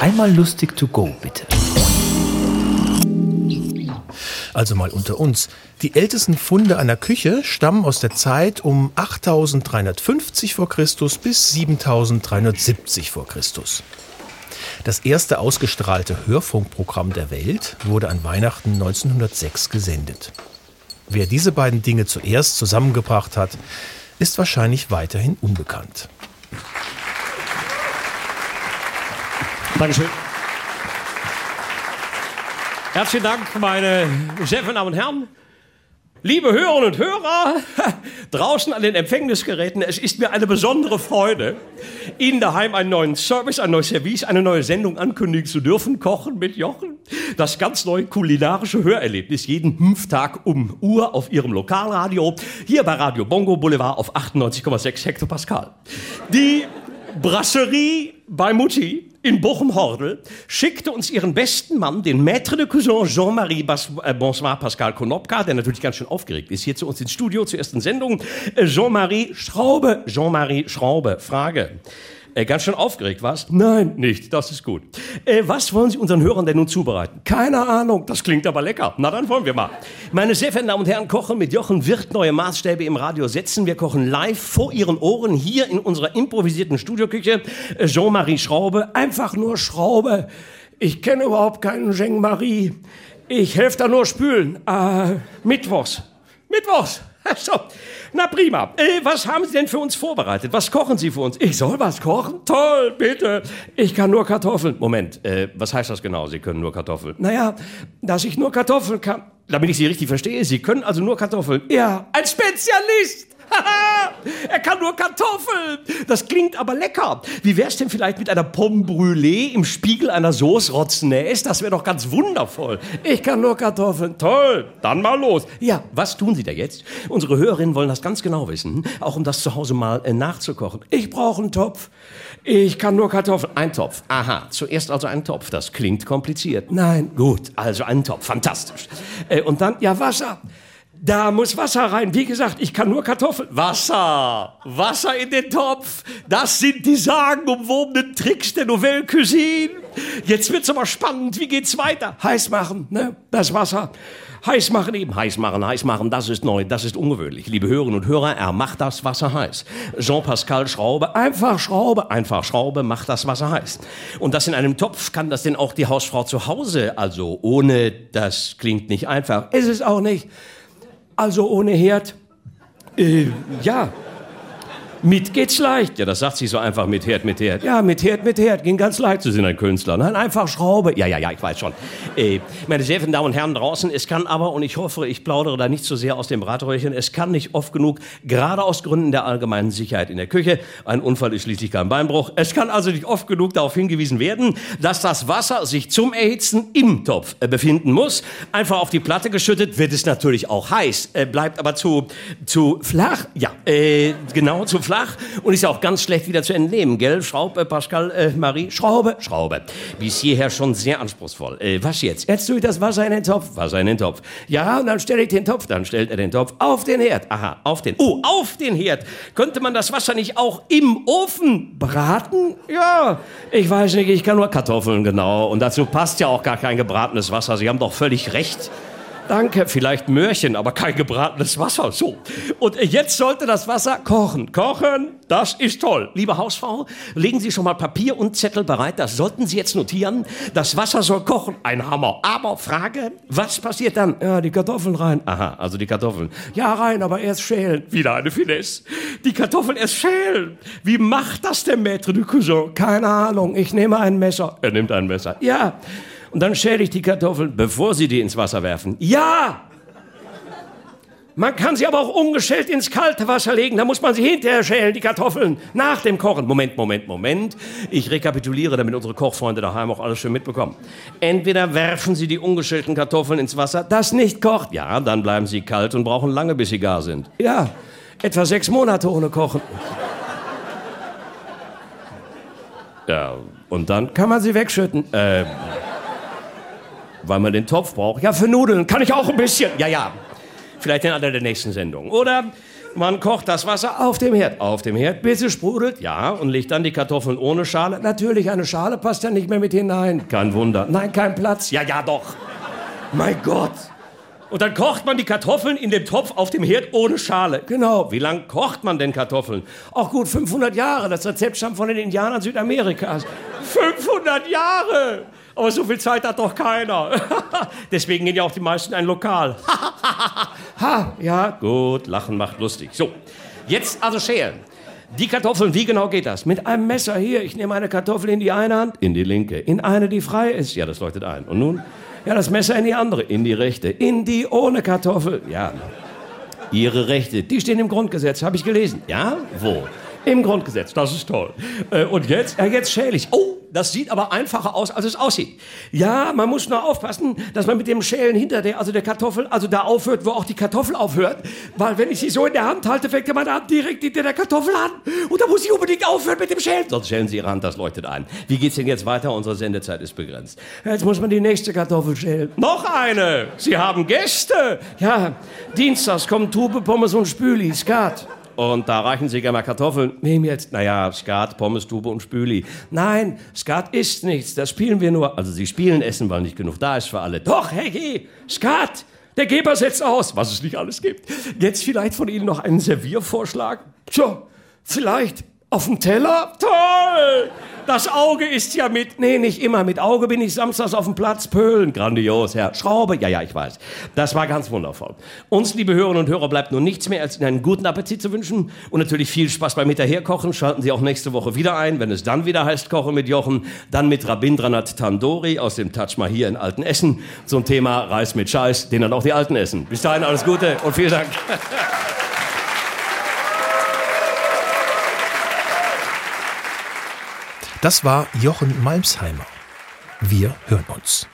Einmal lustig to go, bitte. Also mal unter uns. Die ältesten Funde einer Küche stammen aus der Zeit um 8350 vor Christus bis 7370 vor Christus. Das erste ausgestrahlte Hörfunkprogramm der Welt wurde an Weihnachten 1906 gesendet. Wer diese beiden Dinge zuerst zusammengebracht hat, ist wahrscheinlich weiterhin unbekannt. Dankeschön. Herzlichen Dank, meine sehr verehrten Damen und Herren. Liebe Hörerinnen und Hörer, draußen an den Empfängnisgeräten, es ist mir eine besondere Freude, Ihnen daheim einen neuen Service, ein neues Service, eine neue Sendung ankündigen zu dürfen. Kochen mit Jochen. Das ganz neue kulinarische Hörerlebnis jeden Fünftag um Uhr auf Ihrem Lokalradio. Hier bei Radio Bongo Boulevard auf 98,6 Hektopascal. Die Brasserie bei Mutti in Bochum-Hordel schickte uns ihren besten Mann, den Maître de Cousin Jean-Marie äh, Bonsoir Pascal Konopka, der natürlich ganz schön aufgeregt ist, hier zu uns ins Studio zur ersten Sendung. Äh, Jean-Marie Schraube, Jean-Marie Schraube, Frage. Äh, ganz schön aufgeregt, was? Nein, nicht. Das ist gut. Äh, was wollen Sie unseren Hörern denn nun zubereiten? Keine Ahnung. Das klingt aber lecker. Na, dann wollen wir mal. Meine sehr verehrten Damen und Herren, Kochen mit Jochen wird neue Maßstäbe im Radio setzen. Wir kochen live vor Ihren Ohren hier in unserer improvisierten Studioküche. Äh, Jean-Marie Schraube. Einfach nur Schraube. Ich kenne überhaupt keinen Jean-Marie. Ich helfe da nur spülen. Äh, Mittwochs. Mittwochs. So, na prima. Äh, was haben Sie denn für uns vorbereitet? Was kochen Sie für uns? Ich soll was kochen? Toll, bitte. Ich kann nur Kartoffeln. Moment, äh, was heißt das genau? Sie können nur Kartoffeln? Naja, dass ich nur Kartoffeln kann. Damit ich Sie richtig verstehe, Sie können also nur Kartoffeln. Ja, ein Spezialist. er kann nur Kartoffeln. Das klingt aber lecker. Wie wär's denn vielleicht mit einer Pomme brûlée im Spiegel einer Sauce Rotznäs? Das wäre doch ganz wundervoll. Ich kann nur Kartoffeln. Toll. Dann mal los. Ja, was tun Sie da jetzt? Unsere Hörerinnen wollen das ganz genau wissen, auch um das zu Hause mal äh, nachzukochen. Ich brauche einen Topf. Ich kann nur Kartoffeln. Ein Topf. Aha. Zuerst also ein Topf. Das klingt kompliziert. Nein. Gut. Also einen Topf. Fantastisch. Äh, und dann, ja, Wasser. Da muss Wasser rein. Wie gesagt, ich kann nur Kartoffeln. Wasser. Wasser in den Topf. Das sind die sagenumwobenen Tricks der Nouvelle Cuisine. Jetzt wird's aber spannend. Wie geht's weiter? Heiß machen, ne? Das Wasser. Heiß machen eben. Heiß machen, heiß machen. Das ist neu. Das ist ungewöhnlich. Liebe Hörerinnen und Hörer, er macht das Wasser heiß. Jean-Pascal Schraube. Einfach Schraube. Einfach Schraube macht das Wasser heiß. Und das in einem Topf kann das denn auch die Hausfrau zu Hause. Also ohne, das klingt nicht einfach. Ist es auch nicht. Also ohne Herd? Äh, ja. Mit geht's leicht. Ja, das sagt sie so einfach mit Herd, mit Herd. Ja, mit Herd, mit Herd. Ging ganz leicht. Sie sind ein Künstler. Nein, einfach Schraube. Ja, ja, ja, ich weiß schon. Äh, meine sehr verehrten Damen und Herren draußen, es kann aber, und ich hoffe, ich plaudere da nicht so sehr aus dem Bratröhrchen, es kann nicht oft genug, gerade aus Gründen der allgemeinen Sicherheit in der Küche, ein Unfall ist schließlich kein Beinbruch, es kann also nicht oft genug darauf hingewiesen werden, dass das Wasser sich zum Erhitzen im Topf äh, befinden muss. Einfach auf die Platte geschüttet wird es natürlich auch heiß, äh, bleibt aber zu, zu flach. Ja, äh, genau, zu flach und ist auch ganz schlecht wieder zu entnehmen, gell? Schraube, Pascal, äh, Marie, Schraube, Schraube. Bis hierher schon sehr anspruchsvoll. Äh, was jetzt? Jetzt tue ich das Wasser in den Topf. Wasser in den Topf. Ja, und dann stelle ich den Topf. Dann stellt er den Topf auf den Herd. Aha, auf den. Oh, auf den Herd. Könnte man das Wasser nicht auch im Ofen braten? Ja, ich weiß nicht, ich kann nur Kartoffeln, genau. Und dazu passt ja auch gar kein gebratenes Wasser. Sie haben doch völlig recht. Danke, vielleicht Möhrchen, aber kein gebratenes Wasser. So. Und jetzt sollte das Wasser kochen. Kochen, das ist toll. Liebe Hausfrau, legen Sie schon mal Papier und Zettel bereit. Das sollten Sie jetzt notieren. Das Wasser soll kochen. Ein Hammer. Aber Frage, was passiert dann? Ja, die Kartoffeln rein. Aha, also die Kartoffeln. Ja, rein, aber erst schälen. Wieder eine Finesse. Die Kartoffeln erst schälen. Wie macht das der Maître du Cousin? Keine Ahnung. Ich nehme ein Messer. Er nimmt ein Messer. Ja. Und dann schäle ich die Kartoffeln, bevor Sie die ins Wasser werfen. Ja! Man kann sie aber auch ungeschält ins kalte Wasser legen. Da muss man sie hinterher schälen, die Kartoffeln, nach dem Kochen. Moment, Moment, Moment. Ich rekapituliere, damit unsere Kochfreunde daheim auch alles schön mitbekommen. Entweder werfen Sie die ungeschälten Kartoffeln ins Wasser, das nicht kocht. Ja, dann bleiben sie kalt und brauchen lange, bis sie gar sind. Ja, etwa sechs Monate ohne Kochen. Ja, und dann kann man sie wegschütten. Äh, weil man den Topf braucht. Ja, für Nudeln kann ich auch ein bisschen. Ja, ja. Vielleicht in einer der nächsten Sendungen. Oder Man kocht das Wasser auf dem Herd, auf dem Herd, bis es sprudelt, ja, und legt dann die Kartoffeln ohne Schale. Natürlich, eine Schale passt ja nicht mehr mit hinein. Kein Wunder. Nein, kein Platz. Ja, ja, doch. Mein Gott. Und dann kocht man die Kartoffeln in dem Topf auf dem Herd ohne Schale. Genau. Wie lange kocht man denn Kartoffeln? Ach gut, 500 Jahre. Das Rezept stammt von den Indianern Südamerikas. 500 Jahre! Aber so viel Zeit hat doch keiner. Deswegen gehen ja auch die meisten in ein Lokal. ja, gut, Lachen macht lustig. So, jetzt also schälen. Die Kartoffeln, wie genau geht das? Mit einem Messer hier. Ich nehme eine Kartoffel in die eine Hand, in die linke, in eine, die frei ist. Ja, das leuchtet ein. Und nun? Ja, das Messer in die andere, in die rechte, in die ohne Kartoffel. Ja, Ihre Rechte, die stehen im Grundgesetz, habe ich gelesen. Ja? Wo? Im Grundgesetz, das ist toll. Äh, und jetzt, ja, jetzt schäle ich. Oh, das sieht aber einfacher aus, als es aussieht. Ja, man muss nur aufpassen, dass man mit dem Schälen hinter der, also der Kartoffel, also da aufhört, wo auch die Kartoffel aufhört. Weil wenn ich sie so in der Hand halte, fängt meine Hand direkt hinter der Kartoffel an. Und da muss ich unbedingt aufhören mit dem Schälen. Sonst schälen Sie Ihre Hand, das leuchtet ein. Wie geht's denn jetzt weiter? Unsere Sendezeit ist begrenzt. Jetzt muss man die nächste Kartoffel schälen. Noch eine! Sie haben Gäste! Ja, dienstags kommen Tube, Pommes und Spüli, Skat. Und da reichen Sie gerne mal Kartoffeln. Wem jetzt? Naja, Skat, Pommes, Tube und Spüli. Nein, Skat ist nichts. Das spielen wir nur. Also Sie spielen Essen, weil nicht genug da ist für alle. Doch, Herr G. Skat! Der Geber setzt aus, was es nicht alles gibt. Jetzt vielleicht von Ihnen noch einen Serviervorschlag? Tja, vielleicht auf dem Teller? Toll! Das Auge ist ja mit. Nee, nicht immer. Mit Auge bin ich samstags auf dem Platz Pöhlen. Grandios, Herr. Schraube. Ja, ja, ich weiß. Das war ganz wundervoll. Uns, liebe Hörerinnen und Hörer, bleibt nun nichts mehr, als Ihnen einen guten Appetit zu wünschen. Und natürlich viel Spaß beim Hinterherkochen. Schalten Sie auch nächste Woche wieder ein, wenn es dann wieder heißt Kochen mit Jochen. Dann mit Rabindranath Tandori aus dem mal hier in Alten Essen zum Thema Reis mit Scheiß, den dann auch die Alten essen. Bis dahin alles Gute und vielen Dank. Das war Jochen Malmsheimer. Wir hören uns.